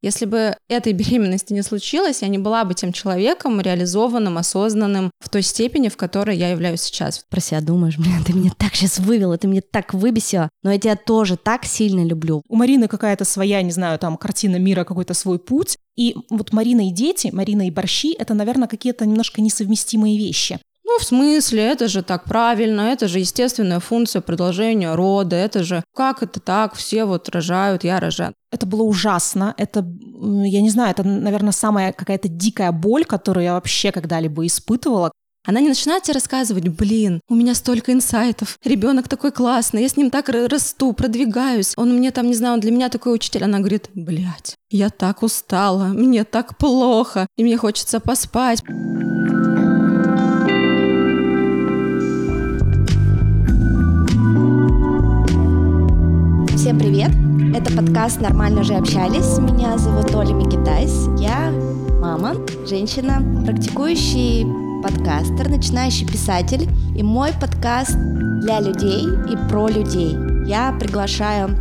Если бы этой беременности не случилось, я не была бы тем человеком реализованным, осознанным в той степени, в которой я являюсь сейчас. Про себя думаешь, блин, ты меня так сейчас вывела, ты меня так выбесила, но я тебя тоже так сильно люблю. У Марины какая-то своя, не знаю, там, картина мира, какой-то свой путь. И вот Марина и дети, Марина и борщи — это, наверное, какие-то немножко несовместимые вещи. Ну, в смысле, это же так правильно, это же естественная функция продолжения рода, это же как это так, все вот рожают, я рожаю. Это было ужасно, это, я не знаю, это, наверное, самая какая-то дикая боль, которую я вообще когда-либо испытывала. Она не начинает тебе рассказывать, блин, у меня столько инсайтов, ребенок такой классный, я с ним так расту, продвигаюсь, он мне там, не знаю, он для меня такой учитель. Она говорит, блядь, я так устала, мне так плохо, и мне хочется поспать. Всем привет! Это подкаст «Нормально же общались». Меня зовут Оля Микитайс. Я мама, женщина, практикующий подкастер, начинающий писатель. И мой подкаст для людей и про людей. Я приглашаю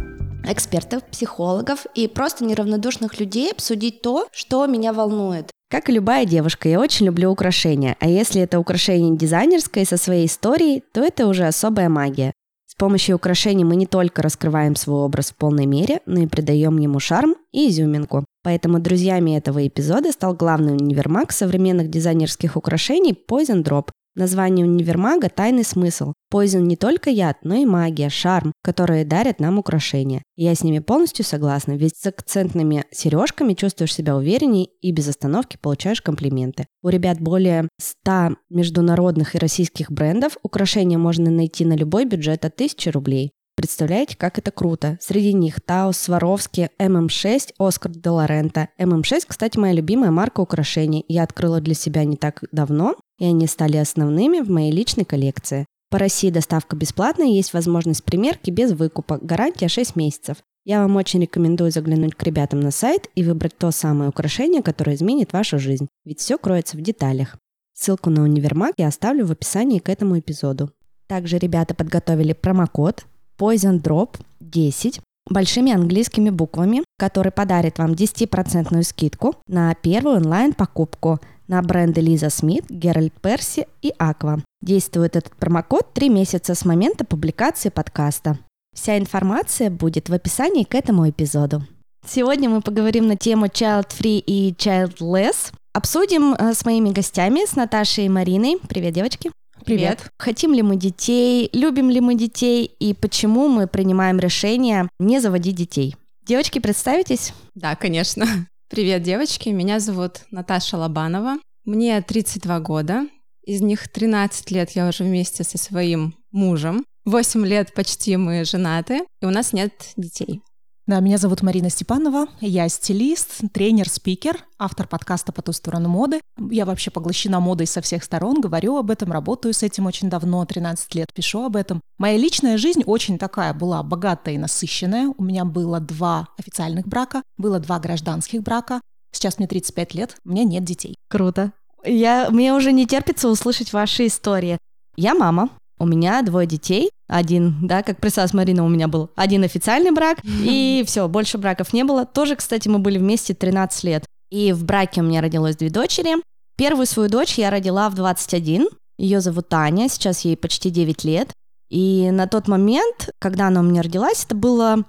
экспертов, психологов и просто неравнодушных людей обсудить то, что меня волнует. Как и любая девушка, я очень люблю украшения, а если это украшение дизайнерское со своей историей, то это уже особая магия помощью украшений мы не только раскрываем свой образ в полной мере, но и придаем ему шарм и изюминку. Поэтому друзьями этого эпизода стал главный универмаг современных дизайнерских украшений Poison Drop, Название универмага – тайный смысл. Poison не только яд, но и магия, шарм, которые дарят нам украшения. я с ними полностью согласна, ведь с акцентными сережками чувствуешь себя уверенней и без остановки получаешь комплименты. У ребят более 100 международных и российских брендов. Украшения можно найти на любой бюджет от 1000 рублей. Представляете, как это круто? Среди них Tous, Swarovski, MM6, Oscar de la Renta. MM6, кстати, моя любимая марка украшений. Я открыла для себя не так давно, и они стали основными в моей личной коллекции. По России доставка бесплатная, есть возможность примерки без выкупа, гарантия 6 месяцев. Я вам очень рекомендую заглянуть к ребятам на сайт и выбрать то самое украшение, которое изменит вашу жизнь, ведь все кроется в деталях. Ссылку на универмаг я оставлю в описании к этому эпизоду. Также ребята подготовили промокод Poison Drop 10 большими английскими буквами, который подарит вам 10% скидку на первую онлайн-покупку на бренды Лиза Смит, Геральт Перси и Аква. Действует этот промокод 3 месяца с момента публикации подкаста. Вся информация будет в описании к этому эпизоду. Сегодня мы поговорим на тему Child Free и Childless. Обсудим э, с моими гостями, с Наташей и Мариной. Привет, девочки. Привет. Привет. Хотим ли мы детей, любим ли мы детей и почему мы принимаем решение не заводить детей? Девочки, представитесь? Да, конечно. Привет, девочки. Меня зовут Наташа Лобанова. Мне 32 года. Из них 13 лет я уже вместе со своим мужем. 8 лет почти мы женаты, и у нас нет детей. Да, меня зовут Марина Степанова, я стилист, тренер, спикер, автор подкаста «По ту сторону моды». Я вообще поглощена модой со всех сторон, говорю об этом, работаю с этим очень давно, 13 лет пишу об этом. Моя личная жизнь очень такая была богатая и насыщенная. У меня было два официальных брака, было два гражданских брака. Сейчас мне 35 лет, у меня нет детей. Круто. Я, мне уже не терпится услышать ваши истории. Я мама, у меня двое детей, один, да, как присас Марина у меня был, один официальный брак, и все, больше браков не было. Тоже, кстати, мы были вместе 13 лет. И в браке у меня родилось две дочери. Первую свою дочь я родила в 21. Ее зовут Таня, сейчас ей почти 9 лет. И на тот момент, когда она у меня родилась, это было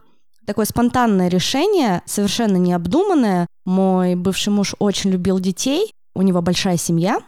такое спонтанное решение, совершенно необдуманное. Мой бывший муж очень любил детей, у него большая семья,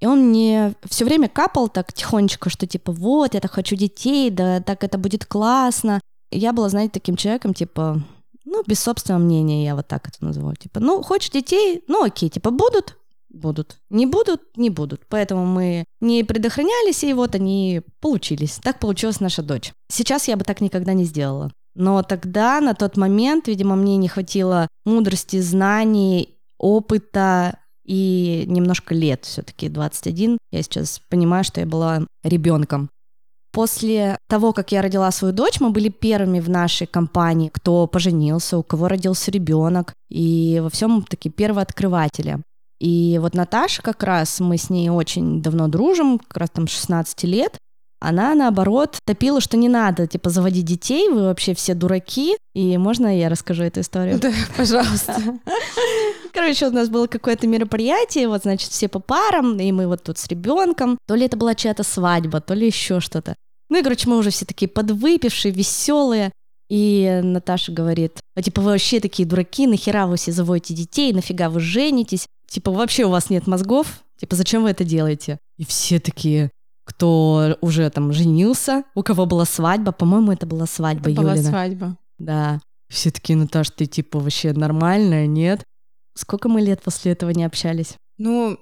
и он мне все время капал так тихонечко, что типа вот, я так хочу детей, да так это будет классно. я была, знаете, таким человеком, типа, ну, без собственного мнения, я вот так это называю. Типа, ну, хочешь детей, ну окей, типа, будут, будут. Не будут, не будут. Поэтому мы не предохранялись, и вот они получились. Так получилась наша дочь. Сейчас я бы так никогда не сделала. Но тогда, на тот момент, видимо, мне не хватило мудрости, знаний, опыта, и немножко лет все-таки, 21. Я сейчас понимаю, что я была ребенком. После того, как я родила свою дочь, мы были первыми в нашей компании, кто поженился, у кого родился ребенок, и во всем такие первооткрыватели. И вот Наташа как раз, мы с ней очень давно дружим, как раз там 16 лет, Она, наоборот, топила, что не надо, типа, заводить детей, вы вообще все дураки. И можно я расскажу эту историю? Да, пожалуйста. Короче, у нас было какое-то мероприятие, вот, значит, все по парам, и мы вот тут с ребенком. То ли это была чья-то свадьба, то ли еще что-то. Ну и, короче, мы уже все такие подвыпившие, веселые. И Наташа говорит, а типа вы вообще такие дураки, нахера вы все заводите детей, нафига вы женитесь? Типа вообще у вас нет мозгов? Типа зачем вы это делаете? И все такие, кто уже там женился, у кого была свадьба, по-моему, это была свадьба Это была Юлина. свадьба. Да. Все такие, Наташ, ты типа вообще нормальная, нет? Сколько мы лет после этого не общались? Ну,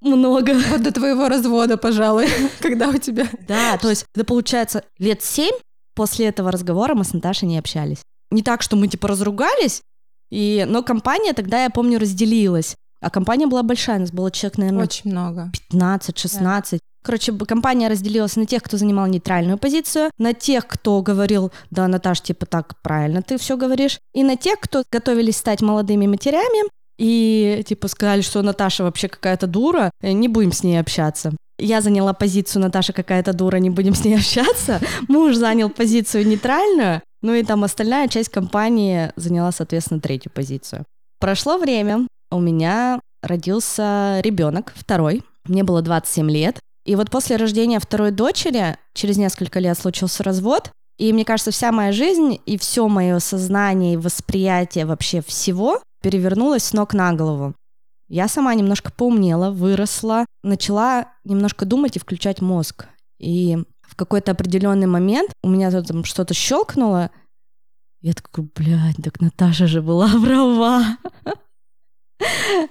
Много. вот до твоего развода, пожалуй, когда у тебя... Да, то есть это получается лет семь после этого разговора мы с Наташей не общались. Не так, что мы типа разругались, и... но компания тогда, я помню, разделилась. А компания была большая, у нас было человек, наверное, Очень много. 15-16. Короче, компания разделилась на тех, кто занимал нейтральную позицию, на тех, кто говорил, да, Наташ, типа так правильно ты все говоришь, и на тех, кто готовились стать молодыми матерями, и типа сказали, что Наташа вообще какая-то дура, э, не будем с ней общаться. Я заняла позицию Наташа какая-то дура, не будем с ней общаться. Муж занял позицию нейтральную, ну и там остальная часть компании заняла, соответственно, третью позицию. Прошло время, у меня родился ребенок, второй, мне было 27 лет, и вот после рождения второй дочери, через несколько лет случился развод, и мне кажется, вся моя жизнь и все мое сознание и восприятие вообще всего перевернулось с ног на голову. Я сама немножко поумнела, выросла, начала немножко думать и включать мозг. И в какой-то определенный момент у меня тут там что-то щелкнуло. Я такой, блядь, так Наташа же была права.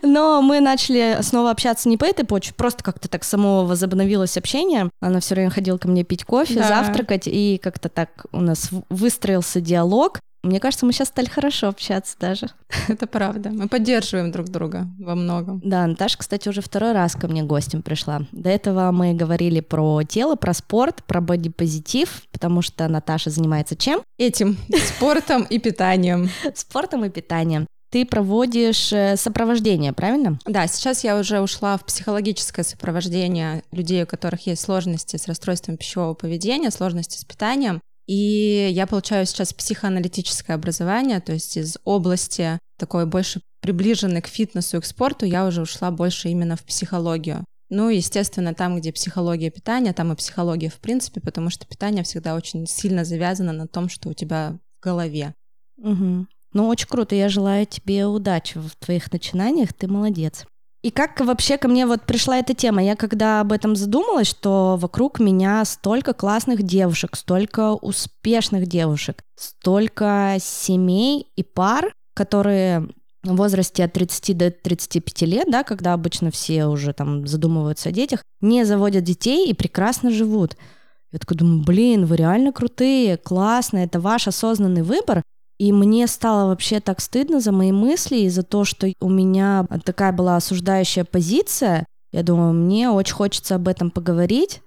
Но мы начали снова общаться не по этой почве, просто как-то так само возобновилось общение. Она все время ходила ко мне пить кофе, Да. завтракать, и как-то так у нас выстроился диалог. Мне кажется, мы сейчас стали хорошо общаться даже. Это правда. Мы поддерживаем друг друга во многом. Да, Наташа, кстати, уже второй раз ко мне гостем пришла. До этого мы говорили про тело, про спорт, про бодипозитив, потому что Наташа занимается чем? Этим спортом и питанием. Спортом и питанием. Ты проводишь э, сопровождение, правильно? Да, сейчас я уже ушла в психологическое сопровождение людей, у которых есть сложности с расстройством пищевого поведения, сложности с питанием. И я получаю сейчас психоаналитическое образование, то есть из области такой больше приближенной к фитнесу и к спорту, я уже ушла больше именно в психологию. Ну, естественно, там, где психология питания, там и психология в принципе, потому что питание всегда очень сильно завязано на том, что у тебя в голове. Угу. Ну, очень круто. Я желаю тебе удачи в твоих начинаниях. Ты молодец. И как вообще ко мне вот пришла эта тема? Я когда об этом задумалась, что вокруг меня столько классных девушек, столько успешных девушек, столько семей и пар, которые в возрасте от 30 до 35 лет, да, когда обычно все уже там задумываются о детях, не заводят детей и прекрасно живут. Я такая думаю, блин, вы реально крутые, классно, это ваш осознанный выбор, и мне стало вообще так стыдно за мои мысли и за то, что у меня такая была осуждающая позиция. Я думаю, мне очень хочется об этом поговорить.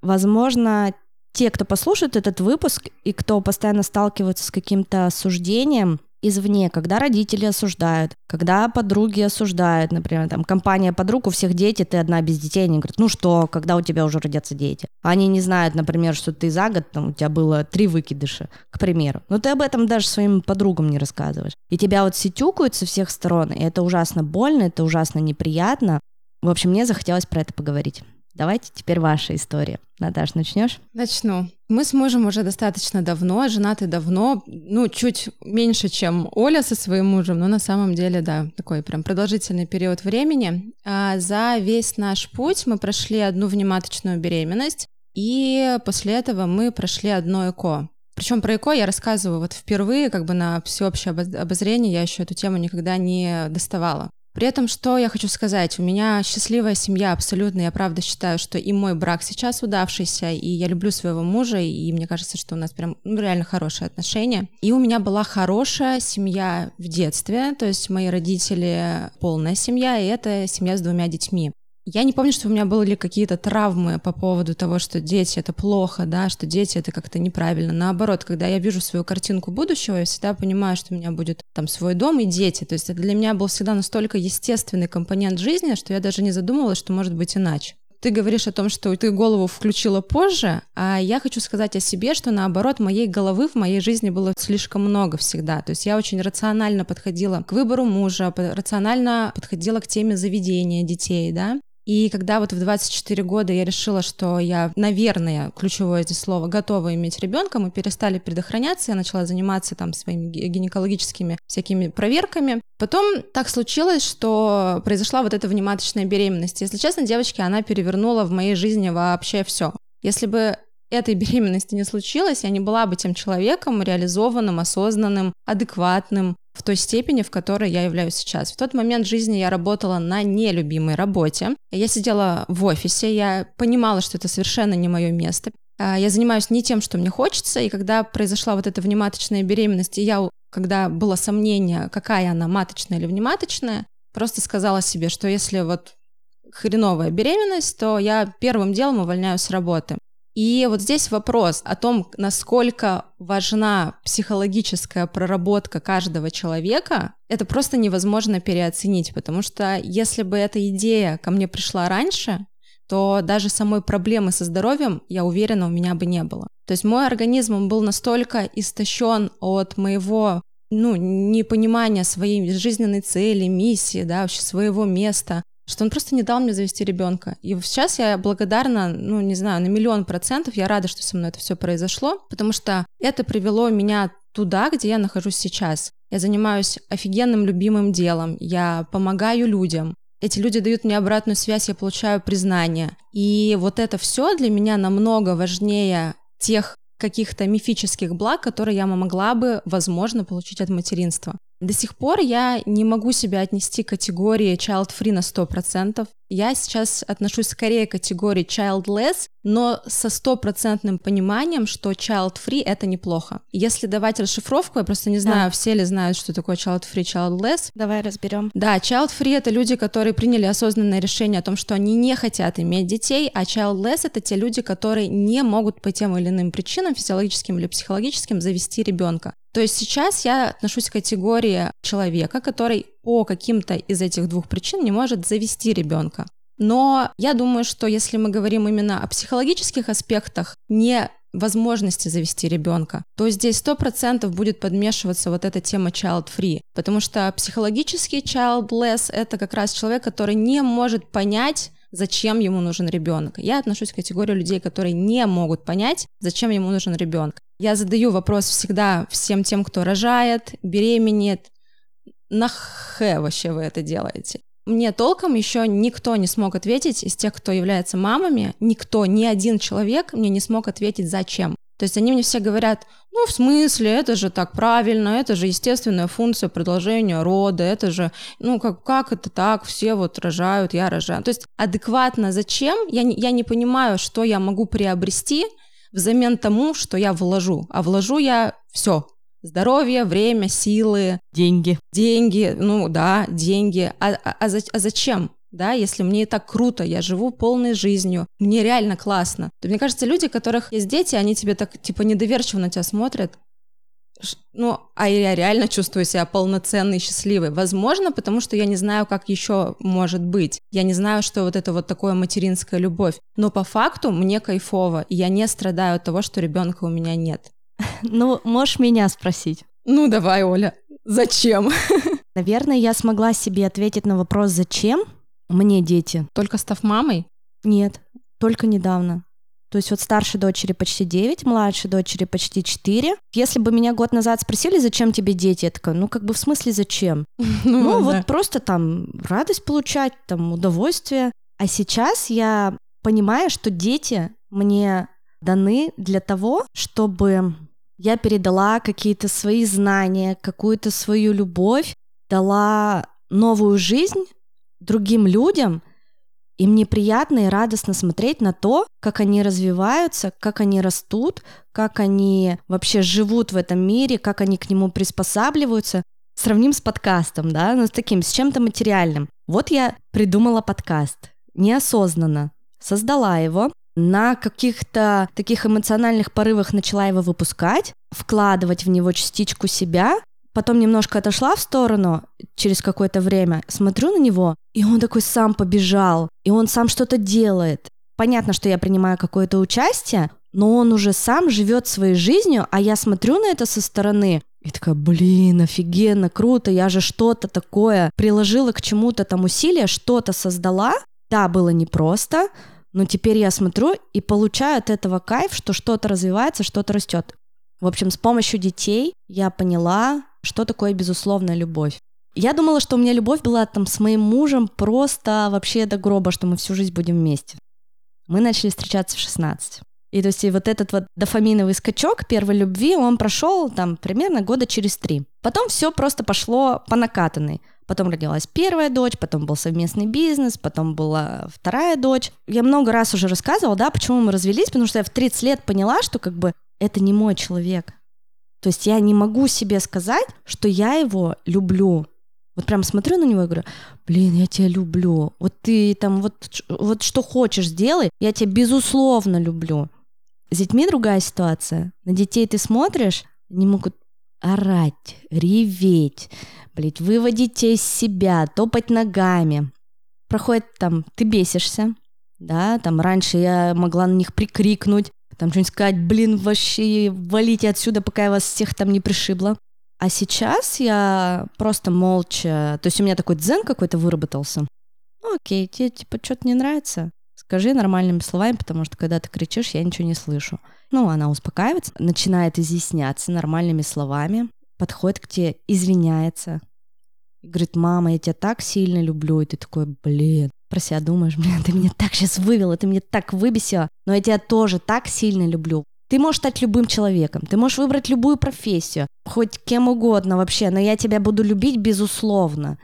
Возможно, те, кто послушает этот выпуск и кто постоянно сталкивается с каким-то осуждением извне, когда родители осуждают, когда подруги осуждают, например, там компания подруг, у всех дети, ты одна без детей, они говорят, ну что, когда у тебя уже родятся дети? Они не знают, например, что ты за год, там, у тебя было три выкидыша, к примеру. Но ты об этом даже своим подругам не рассказываешь. И тебя вот сетюкают со всех сторон, и это ужасно больно, это ужасно неприятно. В общем, мне захотелось про это поговорить. Давайте теперь ваша история. Наташ, начнешь? Начну. Мы с мужем уже достаточно давно, женаты давно, ну, чуть меньше, чем Оля со своим мужем, но на самом деле, да, такой прям продолжительный период времени. А за весь наш путь мы прошли одну внематочную беременность, и после этого мы прошли одно ЭКО. Причем про ЭКО я рассказываю вот впервые, как бы на всеобщее обоз- обозрение, я еще эту тему никогда не доставала. При этом, что я хочу сказать, у меня счастливая семья абсолютно, я правда считаю, что и мой брак сейчас удавшийся, и я люблю своего мужа, и мне кажется, что у нас прям ну, реально хорошие отношения. И у меня была хорошая семья в детстве, то есть мои родители полная семья, и это семья с двумя детьми. Я не помню, что у меня были какие-то травмы по поводу того, что дети это плохо, да, что дети это как-то неправильно. Наоборот, когда я вижу свою картинку будущего, я всегда понимаю, что у меня будет там свой дом и дети. То есть это для меня был всегда настолько естественный компонент жизни, что я даже не задумывалась, что может быть иначе. ты говоришь о том, что ты голову включила позже, а я хочу сказать о себе, что наоборот, моей головы в моей жизни было слишком много всегда. То есть я очень рационально подходила к выбору мужа, рационально подходила к теме заведения детей, да, и когда вот в 24 года я решила, что я, наверное, ключевое здесь слово, готова иметь ребенка, мы перестали предохраняться, я начала заниматься там своими гинекологическими всякими проверками. Потом так случилось, что произошла вот эта внематочная беременность. Если честно, девочки, она перевернула в моей жизни вообще все. Если бы этой беременности не случилось, я не была бы тем человеком реализованным, осознанным, адекватным, в той степени, в которой я являюсь сейчас. В тот момент жизни я работала на нелюбимой работе. Я сидела в офисе, я понимала, что это совершенно не мое место. А, я занимаюсь не тем, что мне хочется, и когда произошла вот эта внематочная беременность, и я, когда было сомнение, какая она, маточная или внематочная, просто сказала себе, что если вот хреновая беременность, то я первым делом увольняюсь с работы. И вот здесь вопрос о том, насколько важна психологическая проработка каждого человека, это просто невозможно переоценить, потому что если бы эта идея ко мне пришла раньше, то даже самой проблемы со здоровьем, я уверена, у меня бы не было. То есть мой организм был настолько истощен от моего ну, непонимания своей жизненной цели, миссии, да, вообще своего места, что он просто не дал мне завести ребенка. И сейчас я благодарна, ну, не знаю, на миллион процентов, я рада, что со мной это все произошло, потому что это привело меня туда, где я нахожусь сейчас. Я занимаюсь офигенным любимым делом, я помогаю людям, эти люди дают мне обратную связь, я получаю признание. И вот это все для меня намного важнее тех каких-то мифических благ, которые я могла бы, возможно, получить от материнства. До сих пор я не могу себя отнести к категории child-free на 100%. Я сейчас отношусь скорее к категории childless, но со стопроцентным пониманием, что child-free — это неплохо. Если давать расшифровку, я просто не знаю, да. все ли знают, что такое child-free, childless. Давай разберем. Да, child-free — это люди, которые приняли осознанное решение о том, что они не хотят иметь детей, а childless — это те люди, которые не могут по тем или иным причинам, физиологическим или психологическим, завести ребенка. То есть сейчас я отношусь к категории человека, который по каким-то из этих двух причин не может завести ребенка. Но я думаю, что если мы говорим именно о психологических аспектах, не возможности завести ребенка, то здесь сто процентов будет подмешиваться вот эта тема child-free, потому что психологический childless — это как раз человек, который не может понять, зачем ему нужен ребенок. Я отношусь к категории людей, которые не могут понять, зачем ему нужен ребенок. Я задаю вопрос всегда всем тем, кто рожает, беременеет, на вообще вы это делаете? Мне толком еще никто не смог ответить из тех, кто является мамами, никто, ни один человек мне не смог ответить, зачем. То есть они мне все говорят, ну, в смысле, это же так правильно, это же естественная функция продолжения рода, это же, ну, как, как это так, все вот рожают, я рожаю. То есть адекватно зачем, я не, я не понимаю, что я могу приобрести взамен тому, что я вложу. А вложу я все, здоровье, время, силы. Деньги. Деньги, ну да, деньги. А, а, а, а зачем? да, если мне и так круто, я живу полной жизнью, мне реально классно. То, мне кажется, люди, у которых есть дети, они тебе так, типа, недоверчиво на тебя смотрят, ну, а я реально чувствую себя полноценной, счастливой. Возможно, потому что я не знаю, как еще может быть. Я не знаю, что вот это вот такое материнская любовь. Но по факту мне кайфово, и я не страдаю от того, что ребенка у меня нет. Ну, можешь меня спросить. Ну, давай, Оля. Зачем? Наверное, я смогла себе ответить на вопрос «Зачем?» Мне дети. Только став мамой? Нет, только недавно. То есть вот старшей дочери почти 9, младшей дочери почти 4. Если бы меня год назад спросили, зачем тебе дети, я такая, ну как бы в смысле зачем? Ну, ну вот просто там радость получать, там удовольствие. А сейчас я понимаю, что дети мне даны для того, чтобы я передала какие-то свои знания, какую-то свою любовь, дала новую жизнь другим людям, и мне приятно и радостно смотреть на то, как они развиваются, как они растут, как они вообще живут в этом мире, как они к нему приспосабливаются. Сравним с подкастом, да, ну с таким, с чем-то материальным. Вот я придумала подкаст неосознанно, создала его, на каких-то таких эмоциональных порывах начала его выпускать, вкладывать в него частичку себя, Потом немножко отошла в сторону через какое-то время, смотрю на него, и он такой сам побежал, и он сам что-то делает. понятно, что я принимаю какое-то участие, но он уже сам живет своей жизнью, а я смотрю на это со стороны и такая, блин, офигенно, круто, я же что-то такое приложила к чему-то там усилия, что-то создала. Да, было непросто, но теперь я смотрю и получаю от этого кайф, что что-то развивается, что-то растет. В общем, с помощью детей я поняла, что такое безусловная любовь. Я думала, что у меня любовь была там с моим мужем просто вообще до гроба, что мы всю жизнь будем вместе. Мы начали встречаться в 16. И то есть и вот этот вот дофаминовый скачок первой любви, он прошел там примерно года через три. Потом все просто пошло по накатанной. Потом родилась первая дочь, потом был совместный бизнес, потом была вторая дочь. Я много раз уже рассказывала, да, почему мы развелись, потому что я в 30 лет поняла, что как бы это не мой человек. То есть я не могу себе сказать, что я его люблю. Вот прям смотрю на него и говорю, блин, я тебя люблю. Вот ты там вот, вот что хочешь сделай, я тебя безусловно люблю. С детьми другая ситуация. На детей ты смотришь, они могут орать, реветь, блядь, выводить тебя из себя, топать ногами. Проходит там, ты бесишься, да, там раньше я могла на них прикрикнуть, там что-нибудь сказать, блин, вообще валите отсюда, пока я вас всех там не пришибла. А сейчас я просто молча, то есть у меня такой дзен какой-то выработался. Ну, окей, тебе типа что-то не нравится? Скажи нормальными словами, потому что когда ты кричишь, я ничего не слышу. Ну, она успокаивается, начинает изъясняться нормальными словами, подходит к тебе, извиняется. Говорит, мама, я тебя так сильно люблю. И ты такой, блин, про себя думаешь, блин, ты меня так сейчас вывела, ты меня так выбесила, но я тебя тоже так сильно люблю. Ты можешь стать любым человеком, ты можешь выбрать любую профессию, хоть кем угодно вообще, но я тебя буду любить безусловно.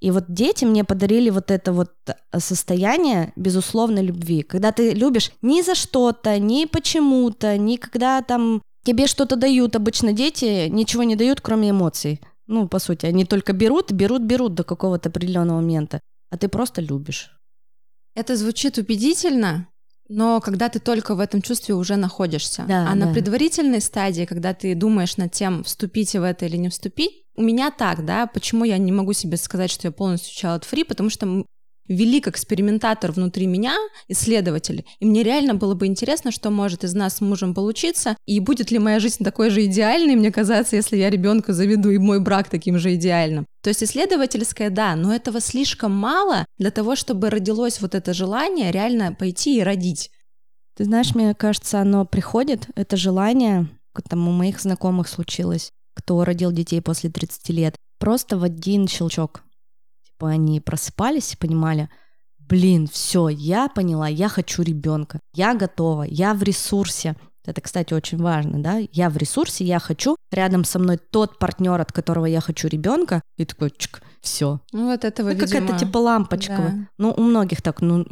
И вот дети мне подарили вот это вот э, состояние безусловной любви, когда ты любишь ни за что-то, ни почему-то, ни когда там тебе что-то дают. Обычно дети ничего не дают, кроме эмоций. Ну, по сути, они только берут, берут, берут до какого-то определенного момента, а ты просто любишь. Это звучит убедительно, но когда ты только в этом чувстве уже находишься. Да, а да. на предварительной стадии, когда ты думаешь над тем, вступить в это или не вступить, у меня так, да, почему я не могу себе сказать, что я полностью child free, потому что велик экспериментатор внутри меня, исследователь, и мне реально было бы интересно, что может из нас с мужем получиться, и будет ли моя жизнь такой же идеальной, мне казаться, если я ребенка заведу, и мой брак таким же идеальным. То есть исследовательское, да, но этого слишком мало для того, чтобы родилось вот это желание реально пойти и родить. Ты знаешь, мне кажется, оно приходит, это желание, как там у моих знакомых случилось, кто родил детей после 30 лет, просто в один щелчок. Типа они просыпались и понимали, блин, все, я поняла, я хочу ребенка, я готова, я в ресурсе. Это, кстати, очень важно, да? Я в ресурсе, я хочу рядом со мной тот партнер, от которого я хочу ребенка, и такой, чик, все. Ну вот этого, Ну, какая-то видимо, типа лампочка. да. Ну, у многих так, ну,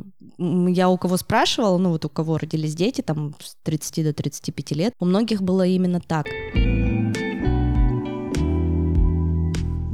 я у кого спрашивала, ну, вот у кого родились дети, там, с 30 до 35 лет, у многих было именно так.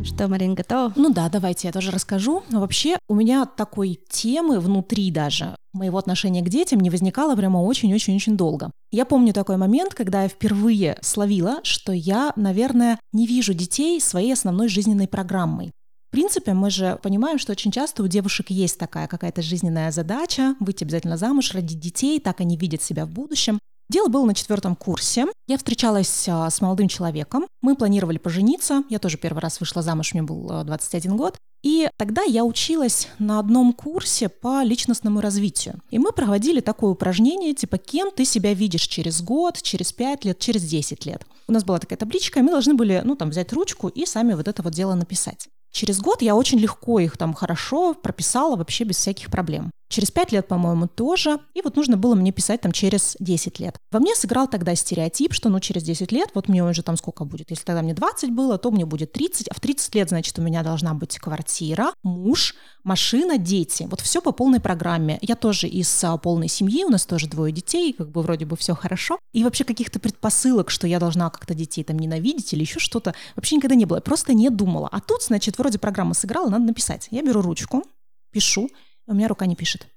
Что, Марин, готова? Ну да, давайте я тоже расскажу. Вообще у меня такой темы внутри даже моего отношения к детям не возникало прямо очень-очень-очень долго. Я помню такой момент, когда я впервые словила, что я, наверное, не вижу детей своей основной жизненной программой. В принципе, мы же понимаем, что очень часто у девушек есть такая какая-то жизненная задача выйти обязательно замуж, родить детей, так они видят себя в будущем. Дело было на четвертом курсе. Я встречалась а, с молодым человеком. Мы планировали пожениться. Я тоже первый раз вышла замуж, мне был а, 21 год. И тогда я училась на одном курсе по личностному развитию. И мы проводили такое упражнение, типа, кем ты себя видишь через год, через 5 лет, через 10 лет. У нас была такая табличка, и мы должны были, ну, там, взять ручку и сами вот это вот дело написать. Через год я очень легко их там хорошо прописала, вообще без всяких проблем. Через пять лет, по-моему, тоже. И вот нужно было мне писать там через 10 лет. Во мне сыграл тогда стереотип, что ну через 10 лет, вот мне уже там сколько будет. Если тогда мне 20 было, то мне будет 30, а в 30 лет, значит, у меня должна быть квартира, муж, машина, дети. Вот все по полной программе. Я тоже из а, полной семьи, у нас тоже двое детей, как бы вроде бы все хорошо. И вообще каких-то предпосылок, что я должна как-то детей там ненавидеть или еще что-то, вообще никогда не было. Я просто не думала. А тут, значит, вроде программа сыграла, надо написать. Я беру ручку, пишу, у меня рука не пишет.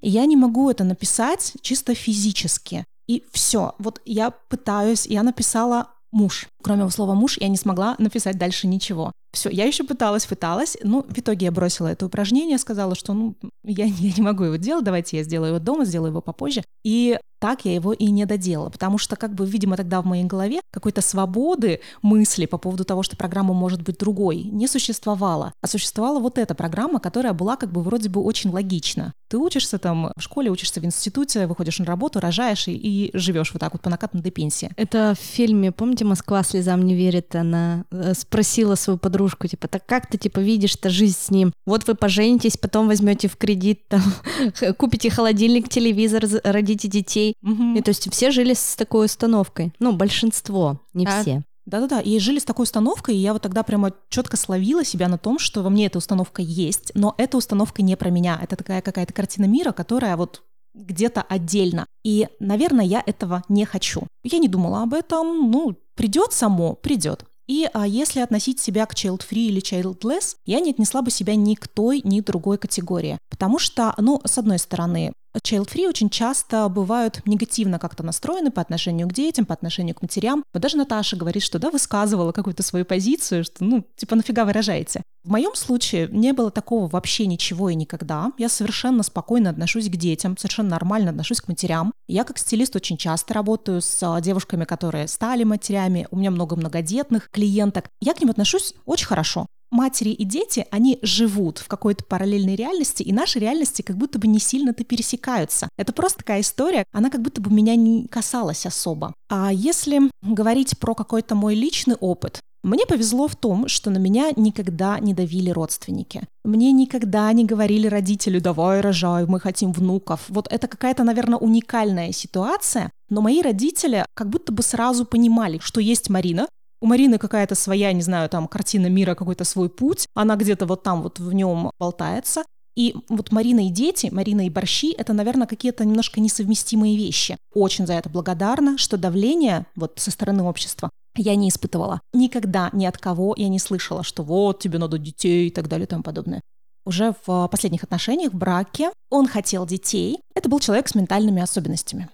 Я не могу это написать чисто физически. И все. Вот я пытаюсь, я написала муж. Кроме слова муж, я не смогла написать дальше ничего. Все, я еще пыталась, пыталась. Ну, в итоге я бросила это упражнение, сказала, что ну, я, я не могу его делать, давайте я сделаю его дома, сделаю его попозже. И так я его и не доделала, потому что, как бы, видимо, тогда в моей голове какой-то свободы мысли по поводу того, что программа может быть другой, не существовало. А существовала вот эта программа, которая была как бы вроде бы очень логична. Ты учишься там в школе, учишься в институте, выходишь на работу, рожаешь и, и живешь вот так вот по накатанной пенсии. Это в фильме, помните, «Москва слезам не верит», она э, спросила свою подружку, типа, так как ты, типа, видишь-то жизнь с ним? Вот вы поженитесь, потом возьмете в кредит, там, купите холодильник, телевизор, родите детей. Угу. И то есть все жили с такой установкой. Ну, большинство, не а, все. Да-да-да, и жили с такой установкой, и я вот тогда прямо четко словила себя на том, что во мне эта установка есть, но эта установка не про меня. Это такая какая-то картина мира, которая вот где-то отдельно. И, наверное, я этого не хочу. Я не думала об этом, ну, придет само, придет. И а, если относить себя к child-free или childless, я не отнесла бы себя ни к той, ни к другой категории. Потому что, ну, с одной стороны, child-free очень часто бывают негативно как-то настроены по отношению к детям, по отношению к матерям. Вот даже Наташа говорит, что да, высказывала какую-то свою позицию, что ну, типа нафига выражаете. В моем случае не было такого вообще ничего и никогда. Я совершенно спокойно отношусь к детям, совершенно нормально отношусь к матерям. Я как стилист очень часто работаю с а, девушками, которые стали матерями. У меня много многодетных клиенток. Я к ним отношусь очень хорошо матери и дети, они живут в какой-то параллельной реальности, и наши реальности как будто бы не сильно-то пересекаются. Это просто такая история, она как будто бы меня не касалась особо. А если говорить про какой-то мой личный опыт, мне повезло в том, что на меня никогда не давили родственники. Мне никогда не говорили родители, давай рожай, мы хотим внуков. Вот это какая-то, наверное, уникальная ситуация, но мои родители как будто бы сразу понимали, что есть Марина, у Марины какая-то своя, не знаю, там картина мира, какой-то свой путь, она где-то вот там вот в нем болтается. И вот Марина и дети, Марина и борщи — это, наверное, какие-то немножко несовместимые вещи. Очень за это благодарна, что давление вот со стороны общества я не испытывала. Никогда ни от кого я не слышала, что вот тебе надо детей и так далее и тому подобное. Уже в последних отношениях, в браке, он хотел детей. Это был человек с ментальными особенностями.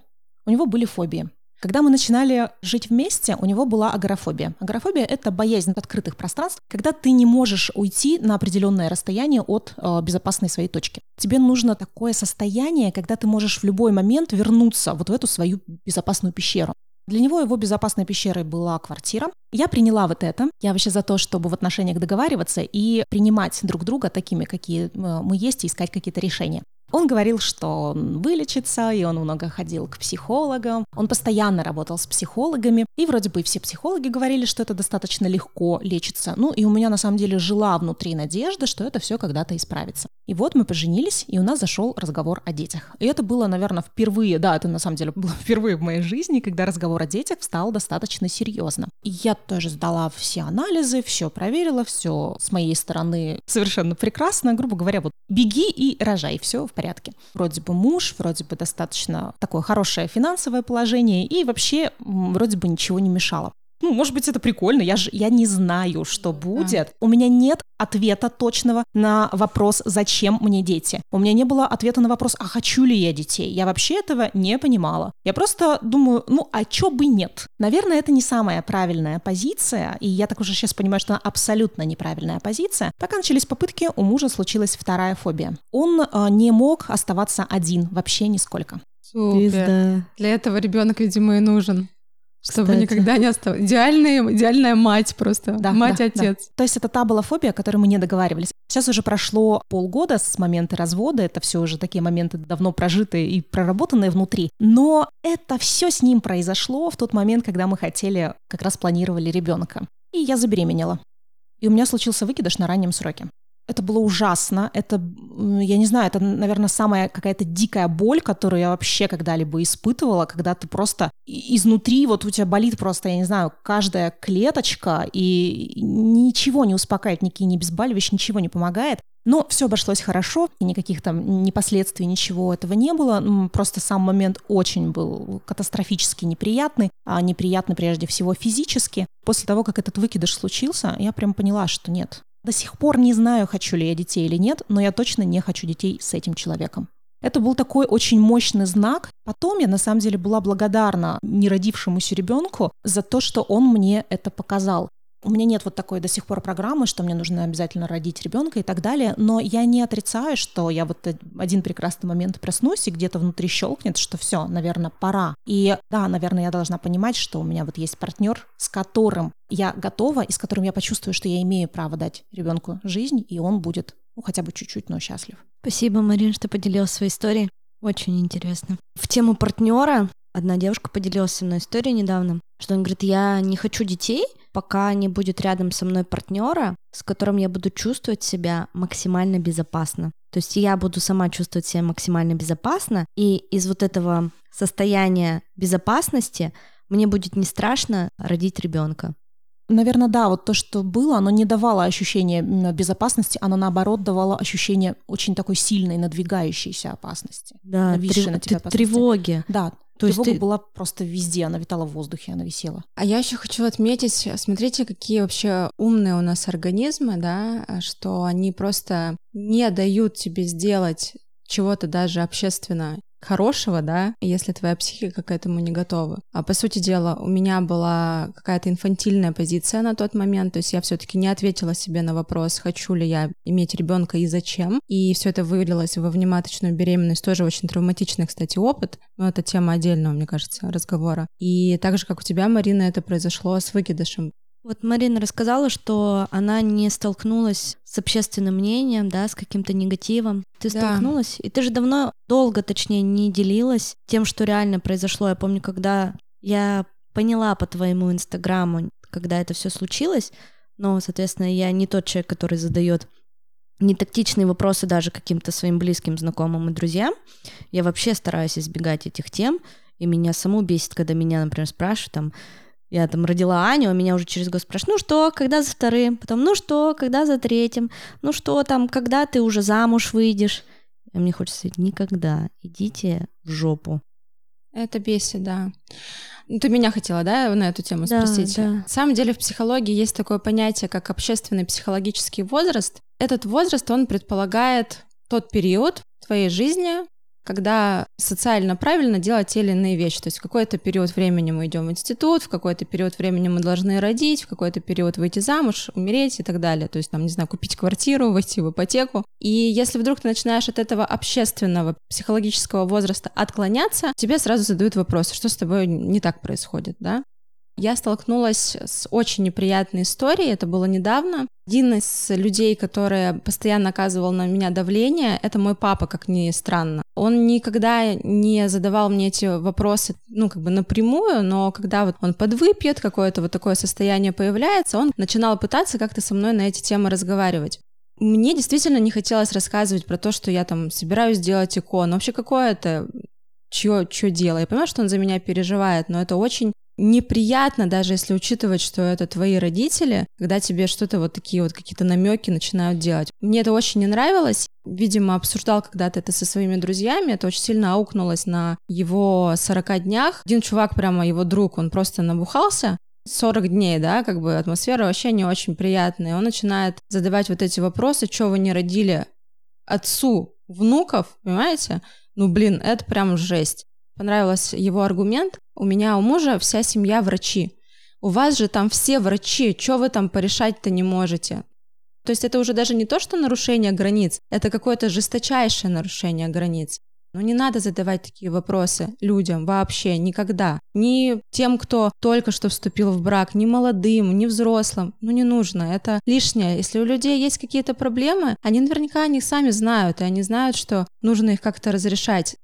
У него были фобии. Когда мы начинали жить вместе, у него была агорафобия. Агорафобия — это боязнь открытых пространств, когда ты не можешь уйти на определенное расстояние от э, безопасной своей точки. Тебе нужно такое состояние, когда ты можешь в любой момент вернуться вот в эту свою безопасную пещеру. Для него его безопасной пещерой была квартира. Я приняла вот это. Я вообще за то, чтобы в отношениях договариваться и принимать друг друга такими, какие э, мы есть, и искать какие-то решения. Он говорил, что он вылечится, и он много ходил к психологам. Он постоянно работал с психологами, и вроде бы все психологи говорили, что это достаточно легко лечится. Ну, и у меня на самом деле жила внутри надежда, что это все когда-то исправится. И вот мы поженились, и у нас зашел разговор о детях. И это было, наверное, впервые, да, это на самом деле было впервые в моей жизни, когда разговор о детях стал достаточно серьезно. И я тоже сдала все анализы, все проверила, все с моей стороны совершенно прекрасно. Грубо говоря, вот беги и рожай, все в порядке. Вроде бы муж, вроде бы достаточно такое хорошее финансовое положение, и вообще вроде бы ничего не мешало ну, может быть, это прикольно, я же я не знаю, что будет. У меня нет ответа точного на вопрос, зачем мне дети. У меня не было ответа на вопрос, а хочу ли я детей. Я вообще этого не понимала. Я просто думаю, ну, а чё бы нет? Наверное, это не самая правильная позиция, и я так уже сейчас понимаю, что она абсолютно неправильная позиция. Пока начались попытки, у мужа случилась вторая фобия. Он э, не мог оставаться один вообще нисколько. Супер. Для этого ребенок, видимо, и нужен. Чтобы Кстати. никогда не оставалось. Идеальная, идеальная мать просто. Да, Мать-отец. Да, да. То есть это та была фобия, о которой мы не договаривались. Сейчас уже прошло полгода с момента развода. Это все уже такие моменты давно прожитые и проработанные внутри. Но это все с ним произошло в тот момент, когда мы хотели, как раз планировали ребенка. И я забеременела. И у меня случился выкидыш на раннем сроке. Это было ужасно. Это, я не знаю, это, наверное, самая какая-то дикая боль, которую я вообще когда-либо испытывала, когда ты просто изнутри, вот у тебя болит просто, я не знаю, каждая клеточка, и ничего не успокаивает, никакие не безболивающие, ничего не помогает. Но все обошлось хорошо, и никаких там ни последствий, ничего этого не было. Просто сам момент очень был катастрофически неприятный, а неприятный прежде всего физически. После того, как этот выкидыш случился, я прям поняла, что нет, до сих пор не знаю, хочу ли я детей или нет, но я точно не хочу детей с этим человеком. Это был такой очень мощный знак. Потом я на самом деле была благодарна неродившемуся ребенку за то, что он мне это показал. У меня нет вот такой до сих пор программы, что мне нужно обязательно родить ребенка и так далее, но я не отрицаю, что я вот один прекрасный момент проснусь и где-то внутри щелкнет, что все, наверное, пора. И да, наверное, я должна понимать, что у меня вот есть партнер, с которым я готова и с которым я почувствую, что я имею право дать ребенку жизнь, и он будет, ну, хотя бы чуть-чуть, но счастлив. Спасибо, Марин, что поделилась своей историей. Очень интересно. В тему партнера одна девушка поделилась со мной историей недавно, что он говорит, я не хочу детей, пока не будет рядом со мной партнера, с которым я буду чувствовать себя максимально безопасно. То есть я буду сама чувствовать себя максимально безопасно, и из вот этого состояния безопасности мне будет не страшно родить ребенка. Наверное, да, вот то, что было, оно не давало ощущения безопасности, оно наоборот давало ощущение очень такой сильной надвигающейся опасности. Да, трев... на тебя опасности. тревоги. Да, то Тревога есть ты... была просто везде, она витала в воздухе, она висела. А я еще хочу отметить, смотрите, какие вообще умные у нас организмы, да, что они просто не дают тебе сделать чего-то даже общественно хорошего, да, если твоя психика к этому не готова. А по сути дела, у меня была какая-то инфантильная позиция на тот момент, то есть я все-таки не ответила себе на вопрос, хочу ли я иметь ребенка и зачем. И все это вылилось во внематочную беременность, тоже очень травматичный, кстати, опыт, но это тема отдельного, мне кажется, разговора. И так же, как у тебя, Марина, это произошло с выкидышем. Вот Марина рассказала, что она не столкнулась с общественным мнением, да, с каким-то негативом. Ты да. столкнулась? И ты же давно, долго, точнее, не делилась тем, что реально произошло. Я помню, когда я поняла по твоему инстаграму, когда это все случилось, но, соответственно, я не тот человек, который задает нетактичные вопросы даже каким-то своим близким, знакомым и друзьям. Я вообще стараюсь избегать этих тем, и меня саму бесит, когда меня, например, спрашивают там, я там родила Аню, а меня уже через год спрашивают, ну что, когда за вторым? Потом, ну что, когда за третьим? Ну что там, когда ты уже замуж выйдешь? А мне хочется сказать, никогда. Идите в жопу. Это бесит, да. Ну, ты меня хотела, да, на эту тему да, спросить? Да. На самом деле в психологии есть такое понятие, как общественный психологический возраст. Этот возраст, он предполагает тот период твоей жизни, когда социально правильно делать те или иные вещи. То есть в какой-то период времени мы идем в институт, в какой-то период времени мы должны родить, в какой-то период выйти замуж, умереть и так далее. То есть там, не знаю, купить квартиру, войти в ипотеку. И если вдруг ты начинаешь от этого общественного психологического возраста отклоняться, тебе сразу задают вопрос, что с тобой не так происходит, да? Я столкнулась с очень неприятной историей, это было недавно. Один из людей, который постоянно оказывал на меня давление, это мой папа, как ни странно. Он никогда не задавал мне эти вопросы, ну, как бы напрямую, но когда вот он подвыпьет, какое-то вот такое состояние появляется, он начинал пытаться как-то со мной на эти темы разговаривать. Мне действительно не хотелось рассказывать про то, что я там собираюсь делать икону. Вообще, какое это чье, чье дело. Я понимаю, что он за меня переживает, но это очень неприятно, даже если учитывать, что это твои родители, когда тебе что-то вот такие вот какие-то намеки начинают делать. Мне это очень не нравилось. Видимо, обсуждал когда-то это со своими друзьями, это очень сильно аукнулось на его 40 днях. Один чувак, прямо его друг, он просто набухался, 40 дней, да, как бы атмосфера вообще не очень приятная. Он начинает задавать вот эти вопросы, что вы не родили отцу внуков, понимаете? Ну, блин, это прям жесть понравился его аргумент. У меня у мужа вся семья врачи. У вас же там все врачи, что вы там порешать-то не можете? То есть это уже даже не то, что нарушение границ, это какое-то жесточайшее нарушение границ. Но не надо задавать такие вопросы людям вообще никогда. Ни тем, кто только что вступил в брак, ни молодым, ни взрослым. Ну не нужно, это лишнее. Если у людей есть какие-то проблемы, они наверняка они сами знают, и они знают, что нужно их как-то разрешать.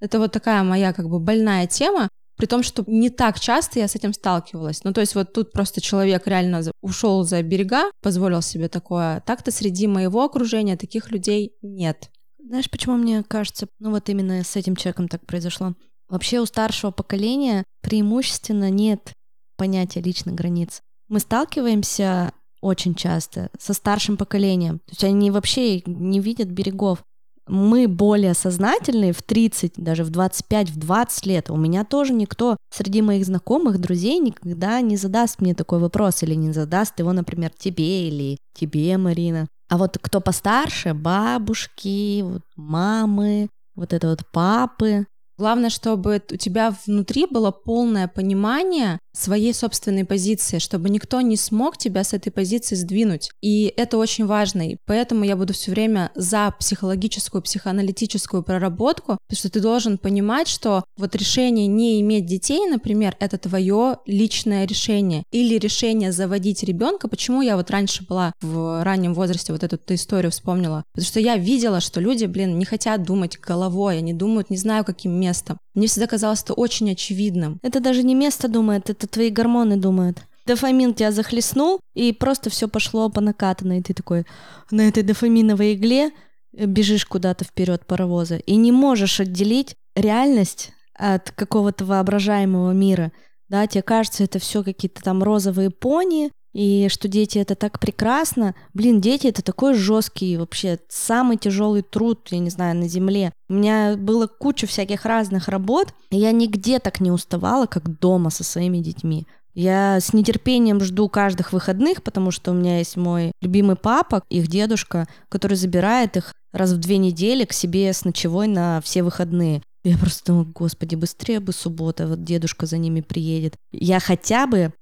Это вот такая моя как бы больная тема, при том, что не так часто я с этим сталкивалась. Ну, то есть вот тут просто человек реально ушел за берега, позволил себе такое. Так-то среди моего окружения таких людей нет. Знаешь, почему мне кажется, ну вот именно с этим человеком так произошло? Вообще у старшего поколения преимущественно нет понятия личных границ. Мы сталкиваемся очень часто со старшим поколением. То есть они вообще не видят берегов мы более сознательные в 30, даже в 25, в 20 лет. У меня тоже никто среди моих знакомых, друзей никогда не задаст мне такой вопрос или не задаст его, например, тебе или тебе, Марина. А вот кто постарше, бабушки, вот, мамы, вот это вот папы. Главное, чтобы у тебя внутри было полное понимание своей собственной позиции, чтобы никто не смог тебя с этой позиции сдвинуть. И это очень важно. И поэтому я буду все время за психологическую, психоаналитическую проработку, потому что ты должен понимать, что вот решение не иметь детей, например, это твое личное решение. Или решение заводить ребенка. Почему я вот раньше была в раннем возрасте, вот эту историю вспомнила? Потому что я видела, что люди, блин, не хотят думать головой, они думают, не знаю, каким местом. Мне всегда казалось это очень очевидным. Это даже не место думает, это твои гормоны думают. Дофамин тебя захлестнул, и просто все пошло по накатанной. И ты такой на этой дофаминовой игле э, бежишь куда-то вперед паровоза и не можешь отделить реальность от какого-то воображаемого мира. Да, тебе кажется, это все какие-то там розовые пони, и что дети это так прекрасно. Блин, дети это такой жесткий, вообще самый тяжелый труд, я не знаю, на земле. У меня было куча всяких разных работ, и я нигде так не уставала, как дома со своими детьми. Я с нетерпением жду каждых выходных, потому что у меня есть мой любимый папа, их дедушка, который забирает их раз в две недели к себе с ночевой на все выходные. Я просто думаю, господи, быстрее бы суббота, вот дедушка за ними приедет. Я хотя бы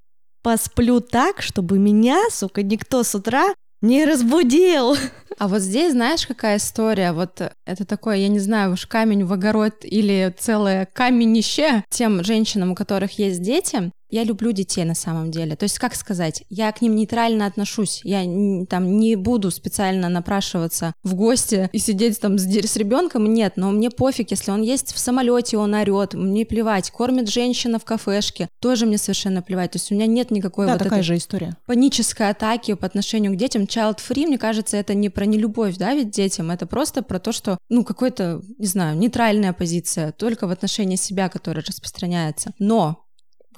посплю так, чтобы меня, сука, никто с утра не разбудил. А вот здесь знаешь, какая история? Вот это такое, я не знаю, уж камень в огород или целое каменище тем женщинам, у которых есть дети. Я люблю детей на самом деле. То есть, как сказать, я к ним нейтрально отношусь. Я там не буду специально напрашиваться в гости и сидеть там с, с ребенком. Нет, но мне пофиг, если он есть в самолете, он орет, мне плевать. Кормит женщина в кафешке, тоже мне совершенно плевать. То есть у меня нет никакой да, вот такая этой же история. панической атаки по отношению к детям. Child free, мне кажется, это не про нелюбовь, да, ведь детям, это просто про то, что, ну, какой-то, не знаю, нейтральная позиция, только в отношении себя, которая распространяется. Но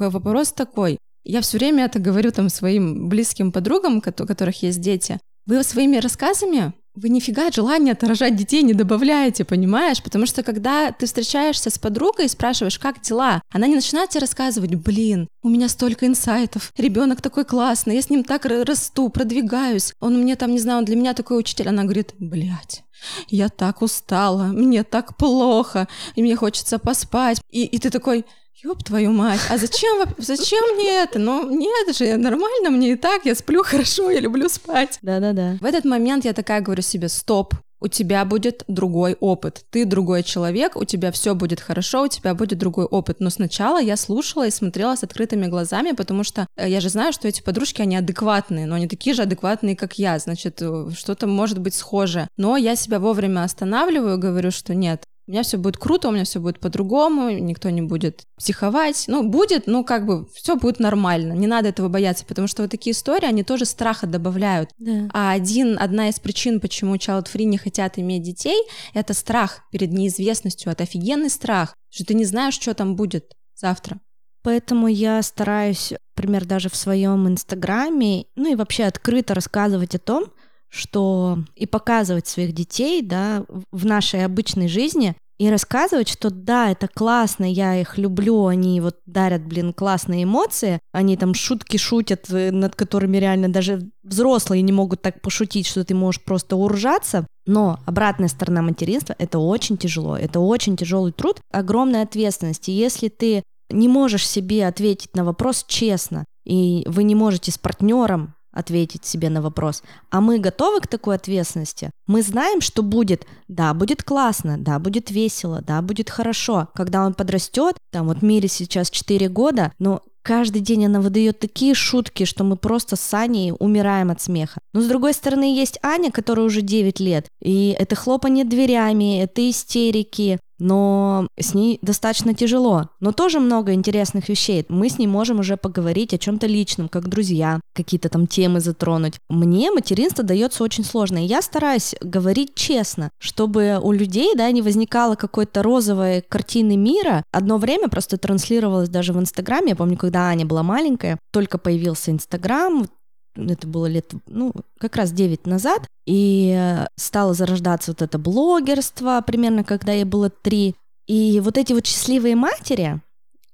вопрос такой. Я все время это говорю там своим близким подругам, у которых есть дети. Вы своими рассказами вы нифига желания рожать детей не добавляете, понимаешь? Потому что когда ты встречаешься с подругой и спрашиваешь, как дела, она не начинает тебе рассказывать, блин, у меня столько инсайтов, ребенок такой классный, я с ним так расту, продвигаюсь, он мне там, не знаю, он для меня такой учитель. Она говорит, блядь, я так устала, мне так плохо, и мне хочется поспать. И, и ты такой, Ёб твою мать, а зачем, зачем мне это? Ну, нет же, нормально мне и так, я сплю хорошо, я люблю спать. Да-да-да. В этот момент я такая говорю себе, стоп, у тебя будет другой опыт. Ты другой человек, у тебя все будет хорошо, у тебя будет другой опыт. Но сначала я слушала и смотрела с открытыми глазами, потому что э, я же знаю, что эти подружки, они адекватные, но они такие же адекватные, как я. Значит, э, что-то может быть схоже. Но я себя вовремя останавливаю, говорю, что нет, у меня все будет круто, у меня все будет по-другому, никто не будет психовать. Ну, будет, ну, как бы все будет нормально. Не надо этого бояться, потому что вот такие истории, они тоже страха добавляют. Да. А один, одна из причин, почему child free не хотят иметь детей, это страх перед неизвестностью. Это офигенный страх, что ты не знаешь, что там будет завтра. Поэтому я стараюсь, например, даже в своем инстаграме, ну и вообще открыто рассказывать о том, что и показывать своих детей, да, в нашей обычной жизни, и рассказывать, что да, это классно, я их люблю, они вот дарят, блин, классные эмоции, они там шутки шутят, э, над которыми реально даже взрослые не могут так пошутить, что ты можешь просто уржаться, но обратная сторона материнства — это очень тяжело, это очень тяжелый труд, огромная ответственность, и если ты не можешь себе ответить на вопрос честно, и вы не можете с партнером ответить себе на вопрос. А мы готовы к такой ответственности? Мы знаем, что будет, да, будет классно, да, будет весело, да, будет хорошо. Когда он подрастет, там вот Мире сейчас 4 года, но каждый день она выдает такие шутки, что мы просто с Аней умираем от смеха. Но с другой стороны есть Аня, которая уже 9 лет, и это хлопанье дверями, это истерики, но с ней достаточно тяжело. Но тоже много интересных вещей. Мы с ней можем уже поговорить о чем-то личном, как друзья, какие-то там темы затронуть. Мне материнство дается очень сложно, и я стараюсь говорить честно, чтобы у людей, да, не возникало какой-то розовой картины мира. Одно время просто транслировалось даже в Инстаграме. Я помню, когда Аня была маленькая, только появился Инстаграм, это было лет, ну, как раз 9 назад, и э, стало зарождаться вот это блогерство примерно, когда ей было 3. И вот эти вот счастливые матери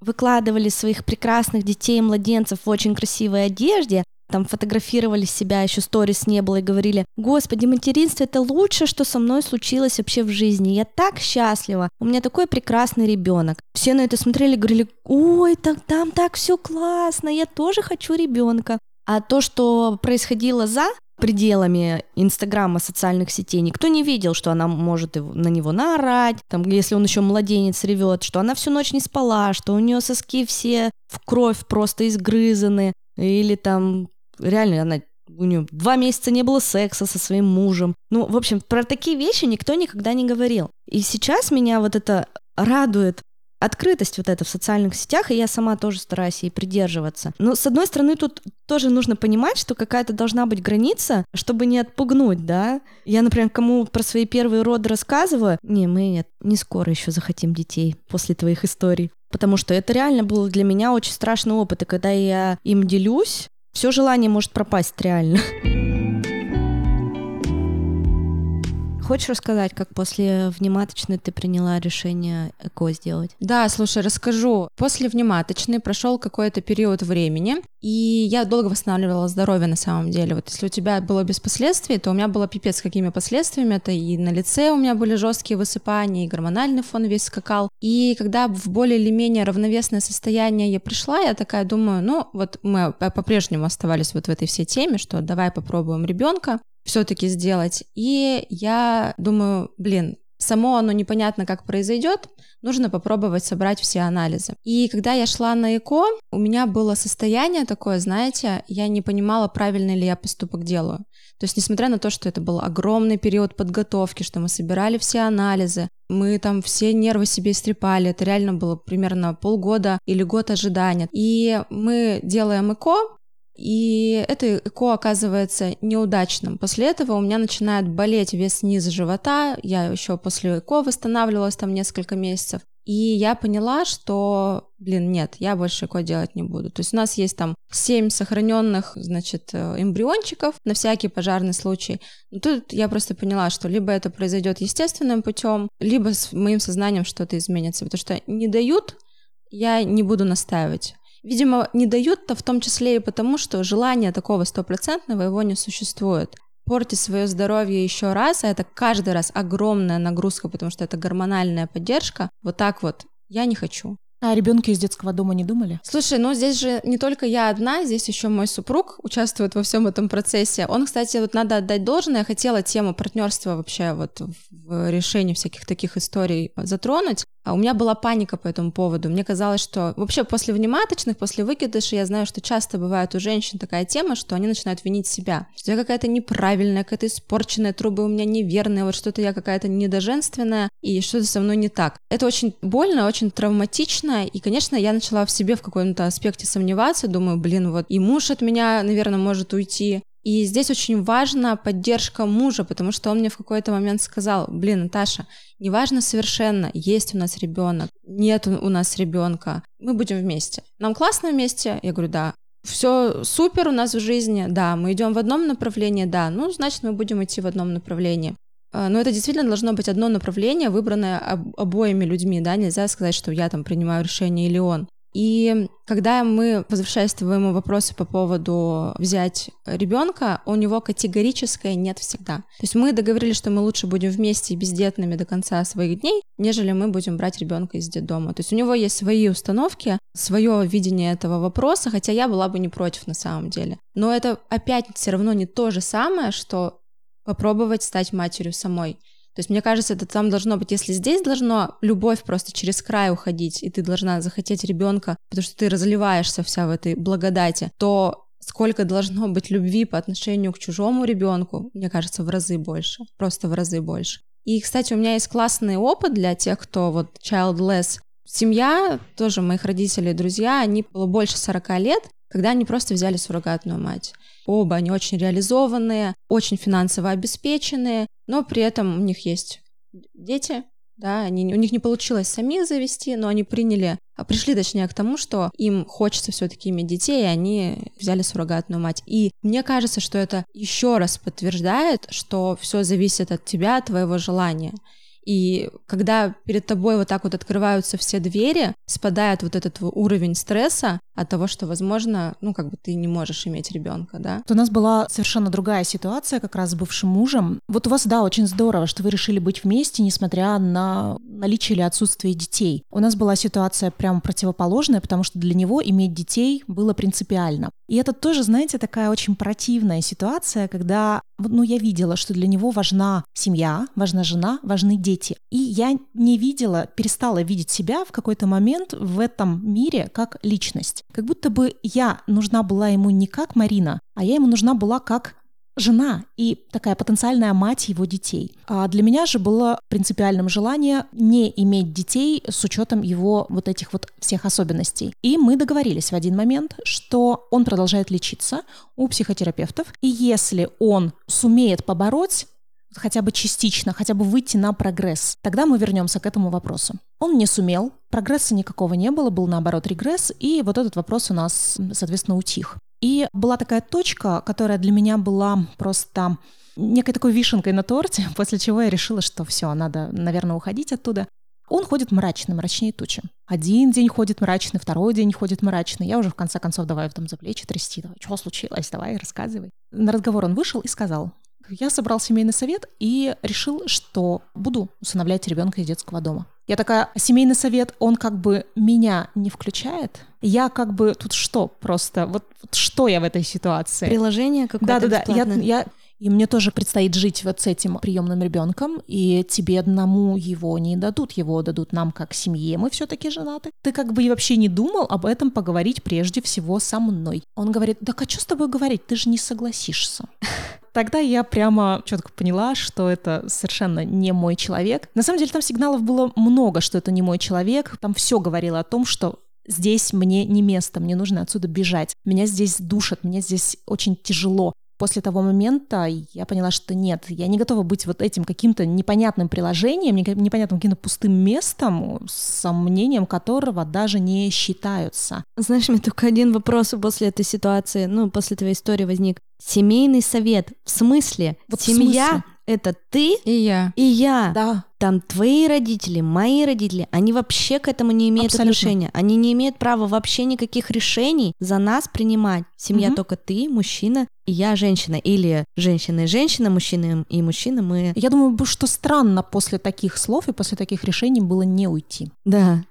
выкладывали своих прекрасных детей и младенцев в очень красивой одежде, там фотографировали себя, еще сторис не было, и говорили, господи, материнство это лучшее, что со мной случилось вообще в жизни, я так счастлива, у меня такой прекрасный ребенок. Все на это смотрели и говорили, ой, так, там так все классно, я тоже хочу ребенка. А то, что происходило за пределами Инстаграма, социальных сетей, никто не видел, что она может на него наорать, там, если он еще младенец ревет, что она всю ночь не спала, что у нее соски все в кровь просто изгрызаны, или там реально она у нее два месяца не было секса со своим мужем. Ну, в общем, про такие вещи никто никогда не говорил. И сейчас меня вот это радует, открытость вот эта в социальных сетях, и я сама тоже стараюсь ей придерживаться. Но, с одной стороны, тут тоже нужно понимать, что какая-то должна быть граница, чтобы не отпугнуть, да. Я, например, кому про свои первые роды рассказываю, не, мы не скоро еще захотим детей после твоих историй. Потому что это реально был для меня очень страшный опыт, и когда я им делюсь, все желание может пропасть реально. Хочешь рассказать, как после внематочной ты приняла решение ЭКО сделать? Да, слушай, расскажу. После внематочной прошел какой-то период времени, и я долго восстанавливала здоровье на самом деле. Вот если у тебя было без последствий, то у меня было пипец какими последствиями. Это и на лице у меня были жесткие высыпания, и гормональный фон весь скакал. И когда в более или менее равновесное состояние я пришла, я такая думаю, ну вот мы по-прежнему оставались вот в этой всей теме, что давай попробуем ребенка все-таки сделать. И я думаю, блин, само оно непонятно, как произойдет, нужно попробовать собрать все анализы. И когда я шла на ЭКО, у меня было состояние такое, знаете, я не понимала, правильно ли я поступок делаю. То есть, несмотря на то, что это был огромный период подготовки, что мы собирали все анализы, мы там все нервы себе истрепали, это реально было примерно полгода или год ожидания. И мы делаем ЭКО, и это ЭКО оказывается неудачным. После этого у меня начинает болеть весь низ живота. Я еще после ЭКО восстанавливалась там несколько месяцев. И я поняла, что, блин, нет, я больше ЭКО делать не буду. То есть у нас есть там 7 сохраненных, значит, э, эмбриончиков на всякий пожарный случай. Но тут я просто поняла, что либо это произойдет естественным путем, либо с моим сознанием что-то изменится. Потому что не дают, я не буду настаивать. Видимо, не дают-то в том числе и потому, что желания такого стопроцентного его не существует. Портить свое здоровье еще раз, а это каждый раз огромная нагрузка, потому что это гормональная поддержка, вот так вот я не хочу. А о ребенке из детского дома не думали? Слушай, ну здесь же не только я одна, здесь еще мой супруг участвует во всем этом процессе. Он, кстати, вот надо отдать должное, я хотела тему партнерства вообще вот в решении всяких таких историй затронуть. А у меня была паника по этому поводу. Мне казалось, что вообще после внематочных, после выкидыша, я знаю, что часто бывает у женщин такая тема, что они начинают винить себя. Что я какая-то неправильная, какая-то испорченная, трубы у меня неверные, вот что-то я какая-то недоженственная, и что-то со мной не так. Это очень больно, очень травматично, и, конечно, я начала в себе в каком-то аспекте сомневаться, думаю, блин, вот и муж от меня, наверное, может уйти, и здесь очень важна поддержка мужа, потому что он мне в какой-то момент сказал, блин, Наташа, неважно совершенно, есть у нас ребенок, нет у нас ребенка, мы будем вместе. Нам классно вместе? Я говорю, да. Все супер у нас в жизни, да, мы идем в одном направлении, да, ну, значит, мы будем идти в одном направлении. А, но это действительно должно быть одно направление, выбранное обоими людьми, да, нельзя сказать, что я там принимаю решение или он. И когда мы, возвращаясь к твоему вопросу по поводу взять ребенка, у него категорическое нет всегда. То есть мы договорились, что мы лучше будем вместе и бездетными до конца своих дней, нежели мы будем брать ребенка из детдома. То есть у него есть свои установки, свое видение этого вопроса, хотя я была бы не против на самом деле. Но это опять все равно не то же самое, что попробовать стать матерью самой. То есть, мне кажется, это там должно быть, если здесь должно любовь просто через край уходить, и ты должна захотеть ребенка, потому что ты разливаешься вся в этой благодати, то сколько должно быть любви по отношению к чужому ребенку, мне кажется, в разы больше, просто в разы больше. И, кстати, у меня есть классный опыт для тех, кто вот childless. Семья, тоже моих родителей, друзья, они было больше 40 лет, когда они просто взяли суррогатную мать. Оба они очень реализованные, очень финансово обеспеченные, но при этом у них есть дети, да, они, у них не получилось сами завести, но они приняли, а пришли точнее к тому, что им хочется все-таки иметь детей, и они взяли суррогатную мать. И мне кажется, что это еще раз подтверждает, что все зависит от тебя, от твоего желания. И когда перед тобой вот так вот открываются все двери, спадает вот этот уровень стресса, от того, что, возможно, ну, как бы ты не можешь иметь ребенка, да. У нас была совершенно другая ситуация как раз с бывшим мужем. Вот у вас, да, очень здорово, что вы решили быть вместе, несмотря на наличие или отсутствие детей. У нас была ситуация прямо противоположная, потому что для него иметь детей было принципиально. И это тоже, знаете, такая очень противная ситуация, когда, ну, я видела, что для него важна семья, важна жена, важны дети. И я не видела, перестала видеть себя в какой-то момент в этом мире как личность. Как будто бы я нужна была ему не как Марина, а я ему нужна была как жена и такая потенциальная мать его детей. А для меня же было принципиальным желание не иметь детей с учетом его вот этих вот всех особенностей. И мы договорились в один момент, что он продолжает лечиться у психотерапевтов, и если он сумеет побороть хотя бы частично, хотя бы выйти на прогресс. Тогда мы вернемся к этому вопросу. Он не сумел, прогресса никакого не было, был наоборот регресс, и вот этот вопрос у нас, соответственно, утих. И была такая точка, которая для меня была просто некой такой вишенкой на торте, после чего я решила, что все, надо, наверное, уходить оттуда. Он ходит мрачный, мрачнее тучи. Один день ходит мрачный, второй день ходит мрачный. Я уже в конце концов давай там за плечи трясти. Давай, что случилось? Давай, рассказывай. На разговор он вышел и сказал, я собрал семейный совет и решил, что буду усыновлять ребенка из детского дома. Я такая, семейный совет, он как бы меня не включает. Я как бы тут что просто, вот, вот что я в этой ситуации? Приложение какое-то Да-да-да, я, я, и мне тоже предстоит жить вот с этим приемным ребенком, и тебе одному его не дадут, его дадут нам как семье, мы все-таки женаты. Ты как бы и вообще не думал об этом поговорить прежде всего со мной. Он говорит, да что с тобой говорить, ты же не согласишься. Тогда я прямо четко поняла, что это совершенно не мой человек. На самом деле там сигналов было много, что это не мой человек. Там все говорило о том, что здесь мне не место, мне нужно отсюда бежать. Меня здесь душат, мне здесь очень тяжело после того момента я поняла, что нет, я не готова быть вот этим каким-то непонятным приложением, непонятным каким-то пустым местом, сомнением которого даже не считаются. Знаешь, мне только один вопрос после этой ситуации, ну, после твоей истории возник. Семейный совет. В смысле? Вот Семья в смысле? Это ты и я. И я. Да. Там твои родители, мои родители, они вообще к этому не имеют Абсолютно. отношения. Они не имеют права вообще никаких решений за нас принимать. Семья угу. только ты, мужчина, и я женщина. Или женщина и женщина, мужчина и мужчина, мы... Я думаю, что странно после таких слов и после таких решений было не уйти. Да.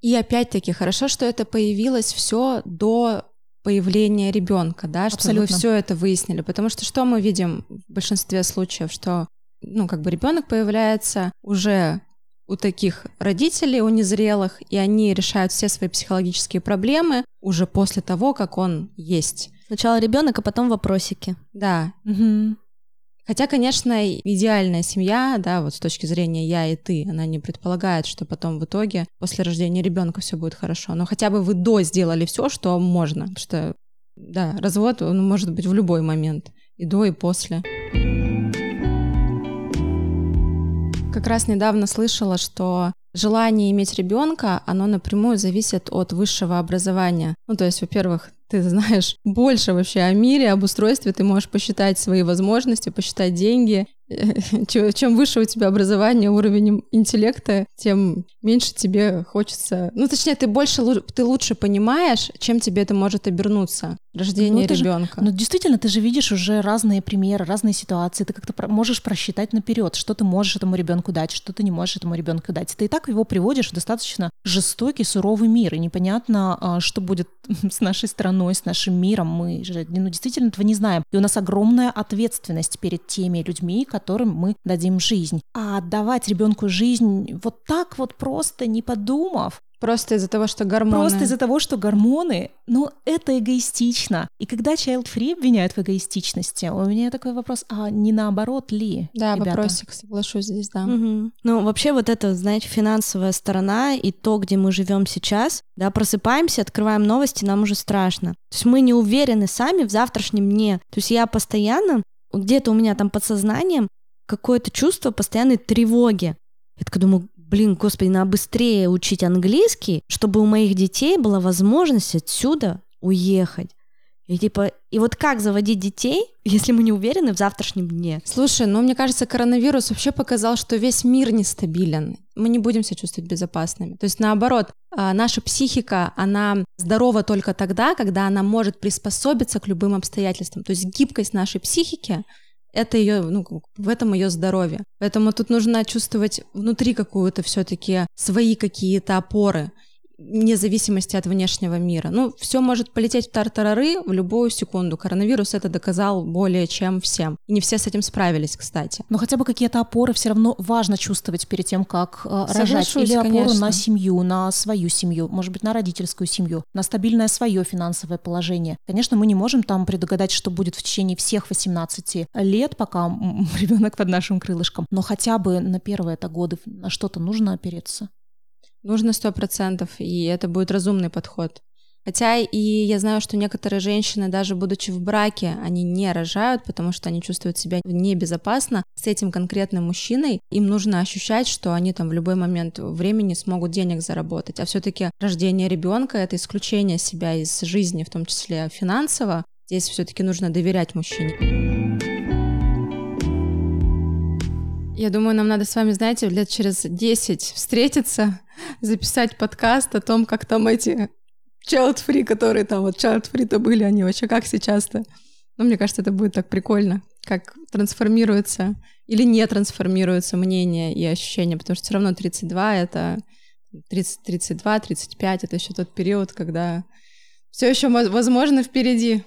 И опять-таки хорошо, что это появилось все до появления ребенка, да, что Абсолютно. вы все это выяснили. Потому что что мы видим в большинстве случаев, что ну, как бы ребенок появляется уже у таких родителей, у незрелых, и они решают все свои психологические проблемы уже после того, как он есть. Сначала ребенок, а потом вопросики. Да. Угу. Хотя, конечно, идеальная семья, да, вот с точки зрения я и ты, она не предполагает, что потом в итоге после рождения ребенка все будет хорошо. Но хотя бы вы до сделали все, что можно. Потому что, да, развод, он может быть в любой момент. И до, и после. Как раз недавно слышала, что желание иметь ребенка, оно напрямую зависит от высшего образования. Ну, то есть, во-первых, ты знаешь больше вообще о мире, об устройстве, ты можешь посчитать свои возможности, посчитать деньги. Чем выше у тебя образование, уровень интеллекта, тем меньше тебе хочется... Ну, точнее, ты больше, ты лучше понимаешь, чем тебе это может обернуться. Рождение ну, ребенка. Ну, действительно, ты же видишь уже разные примеры, разные ситуации. Ты как-то можешь просчитать наперед, что ты можешь этому ребенку дать, что ты не можешь этому ребенку дать. Ты и так его приводишь в достаточно жестокий, суровый мир, и непонятно, а, что будет с нашей страной, с нашим миром. Мы же ну, действительно этого не знаем. И у нас огромная ответственность перед теми людьми, которым мы дадим жизнь. А отдавать ребенку жизнь вот так вот просто, не подумав, Просто из-за того, что гормоны. Просто из-за того, что гормоны, ну, это эгоистично. И когда child-free обвиняют в эгоистичности, у меня такой вопрос, а не наоборот ли? Да, ребята? вопросик, соглашусь здесь, да. Угу. Ну, вообще вот это, знаете, финансовая сторона и то, где мы живем сейчас, да, просыпаемся, открываем новости, нам уже страшно. То есть мы не уверены сами в завтрашнем дне. То есть я постоянно, где-то у меня там подсознанием какое-то чувство постоянной тревоги. Я так думаю, блин, господи, надо быстрее учить английский, чтобы у моих детей была возможность отсюда уехать. И типа, и вот как заводить детей, если мы не уверены в завтрашнем дне? Слушай, ну мне кажется, коронавирус вообще показал, что весь мир нестабилен. Мы не будем себя чувствовать безопасными. То есть наоборот, а, наша психика, она здорова только тогда, когда она может приспособиться к любым обстоятельствам. То есть гибкость нашей психики это ее, ну, в этом ее здоровье. Поэтому тут нужно чувствовать внутри какую-то все-таки свои какие-то опоры вне зависимости от внешнего мира. Ну, все может полететь в тартарары в любую секунду. Коронавирус это доказал более чем всем. И не все с этим справились, кстати. Но хотя бы какие-то опоры все равно важно чувствовать перед тем, как э, рожать. Или опору конечно. на семью, на свою семью, может быть, на родительскую семью, на стабильное свое финансовое положение. Конечно, мы не можем там предугадать, что будет в течение всех 18 лет, пока ребенок под нашим крылышком. Но хотя бы на первые это годы на что-то нужно опереться. Нужно сто процентов, и это будет разумный подход. Хотя и я знаю, что некоторые женщины, даже будучи в браке, они не рожают, потому что они чувствуют себя небезопасно с этим конкретным мужчиной. Им нужно ощущать, что они там в любой момент времени смогут денег заработать. А все-таки рождение ребенка это исключение себя из жизни, в том числе финансово. Здесь все-таки нужно доверять мужчине. Я думаю, нам надо с вами, знаете, лет через 10 встретиться, записать подкаст о том, как там эти child-free, которые там вот child-free-то были, они вообще как сейчас-то. Ну, мне кажется, это будет так прикольно, как трансформируется или не трансформируется мнение и ощущение, потому что все равно 32 — это 30, 32, 35 — это еще тот период, когда все еще возможно впереди.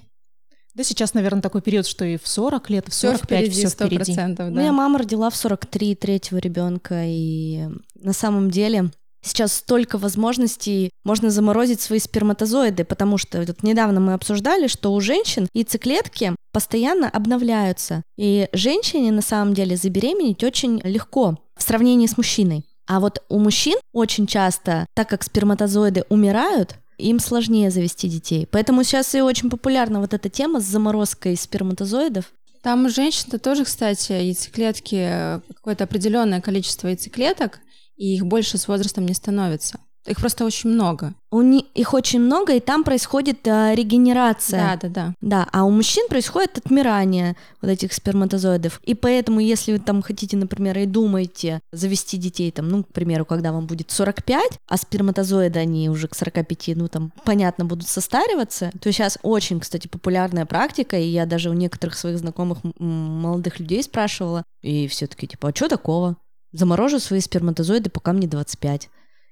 Да сейчас, наверное, такой период, что и в 40 лет, в 45 все впереди. Все впереди. Да. Моя мама родила в 43 третьего ребенка, и на самом деле сейчас столько возможностей, можно заморозить свои сперматозоиды, потому что вот недавно мы обсуждали, что у женщин яйцеклетки постоянно обновляются, и женщине на самом деле забеременеть очень легко в сравнении с мужчиной. А вот у мужчин очень часто, так как сперматозоиды умирают, им сложнее завести детей. Поэтому сейчас и очень популярна вот эта тема с заморозкой сперматозоидов. Там у женщин тоже, кстати, яйцеклетки, э, какое-то определенное количество яйцеклеток, и их больше с возрастом не становится. Их просто очень много. У них их очень много, и там происходит а, регенерация. Да, да, да. Да, а у мужчин происходит отмирание вот этих сперматозоидов. И поэтому, если вы там хотите, например, и думаете завести детей, там, ну, к примеру, когда вам будет 45, а сперматозоиды, они уже к 45, ну, там, понятно, будут состариваться, то сейчас очень, кстати, популярная практика, и я даже у некоторых своих знакомых молодых людей спрашивала, и все таки типа, а что такого? Заморожу свои сперматозоиды, пока мне 25.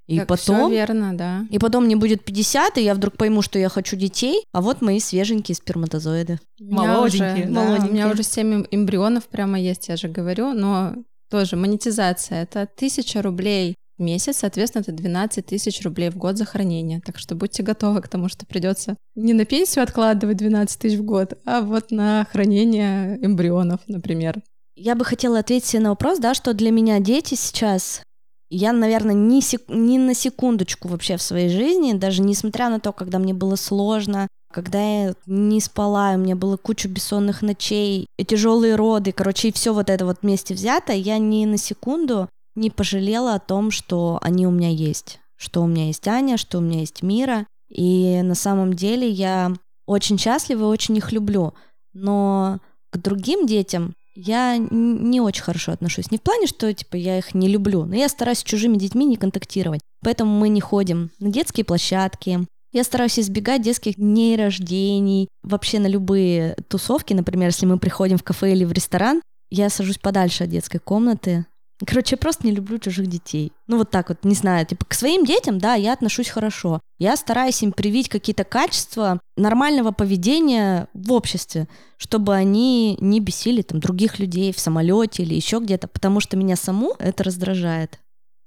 И так, потом... верно, да. И потом мне будет 50, и я вдруг пойму, что я хочу детей, а вот мои свеженькие сперматозоиды. Молоденькие. Уже, да, молоденькие. У меня уже 7 эмбрионов прямо есть, я же говорю, но тоже монетизация. Это 1000 рублей в месяц, соответственно, это 12 тысяч рублей в год за хранение. Так что будьте готовы к тому, что придется не на пенсию откладывать 12 тысяч в год, а вот на хранение эмбрионов, например. Я бы хотела ответить на вопрос, да, что для меня дети сейчас я, наверное, ни, сек... ни на секундочку вообще в своей жизни, даже несмотря на то, когда мне было сложно, когда я не спала, у меня было куча бессонных ночей, тяжелые роды, короче, и все вот это вот вместе взято, я ни на секунду не пожалела о том, что они у меня есть, что у меня есть Аня, что у меня есть Мира, и на самом деле я очень счастлива и очень их люблю, но к другим детям я не очень хорошо отношусь. Не в плане, что типа я их не люблю, но я стараюсь с чужими детьми не контактировать. Поэтому мы не ходим на детские площадки. Я стараюсь избегать детских дней рождений, вообще на любые тусовки. Например, если мы приходим в кафе или в ресторан, я сажусь подальше от детской комнаты, Короче, я просто не люблю чужих детей. Ну вот так вот, не знаю, типа к своим детям, да, я отношусь хорошо. Я стараюсь им привить какие-то качества нормального поведения в обществе, чтобы они не бесили там других людей в самолете или еще где-то, потому что меня саму это раздражает.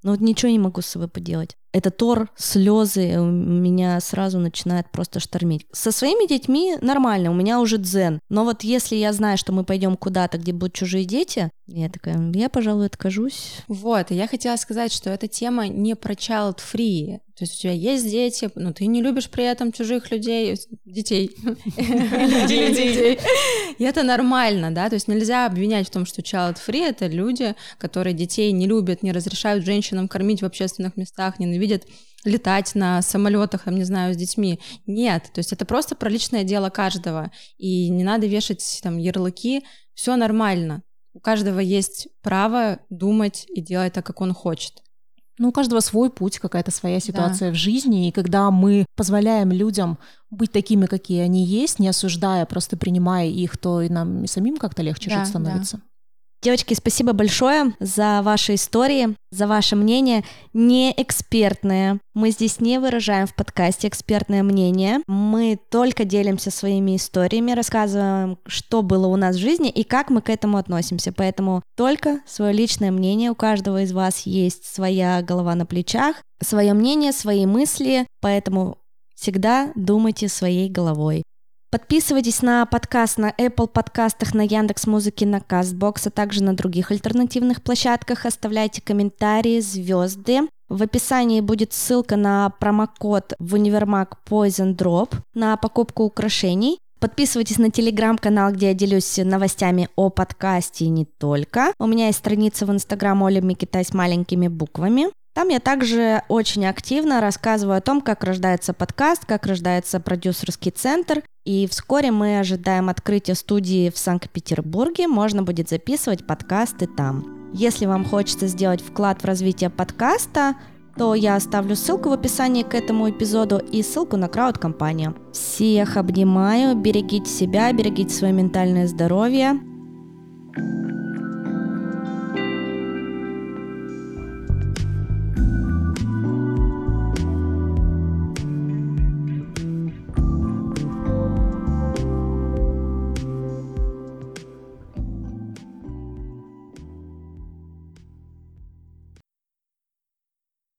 Но вот ничего не могу с собой поделать. Это тор, слезы, меня сразу начинает просто штормить. Со своими детьми нормально, у меня уже дзен. Но вот если я знаю, что мы пойдем куда-то, где будут чужие дети, я такая, я, пожалуй, откажусь. Вот, и я хотела сказать, что эта тема не про child free. То есть у тебя есть дети, но ты не любишь при этом чужих людей, детей. Людей. И это нормально, да, то есть нельзя обвинять в том, что child free — это люди, которые детей не любят, не разрешают женщинам кормить в общественных местах, ненавидят летать на самолетах, там, не знаю, с детьми. Нет, то есть это просто про личное дело каждого. И не надо вешать там ярлыки, все нормально. У каждого есть право думать и делать так, как он хочет. Ну, у каждого свой путь, какая-то своя ситуация да. в жизни, и когда мы позволяем людям быть такими, какие они есть, не осуждая, просто принимая их, то и нам и самим как-то легче да, жить становится. Да. Девочки, спасибо большое за ваши истории, за ваше мнение. Не экспертное. Мы здесь не выражаем в подкасте экспертное мнение. Мы только делимся своими историями, рассказываем, что было у нас в жизни и как мы к этому относимся. Поэтому только свое личное мнение. У каждого из вас есть своя голова на плечах, свое мнение, свои мысли. Поэтому всегда думайте своей головой. Подписывайтесь на подкаст на Apple подкастах, на Яндекс Музыке, на Castbox, а также на других альтернативных площадках. Оставляйте комментарии, звезды. В описании будет ссылка на промокод в универмаг Poison Drop на покупку украшений. Подписывайтесь на телеграм-канал, где я делюсь новостями о подкасте и не только. У меня есть страница в инстаграм Оля Микитай с маленькими буквами. Там я также очень активно рассказываю о том, как рождается подкаст, как рождается продюсерский центр. И вскоре мы ожидаем открытия студии в Санкт-Петербурге. Можно будет записывать подкасты там. Если вам хочется сделать вклад в развитие подкаста, то я оставлю ссылку в описании к этому эпизоду и ссылку на крауд-компанию. Всех обнимаю, берегите себя, берегите свое ментальное здоровье.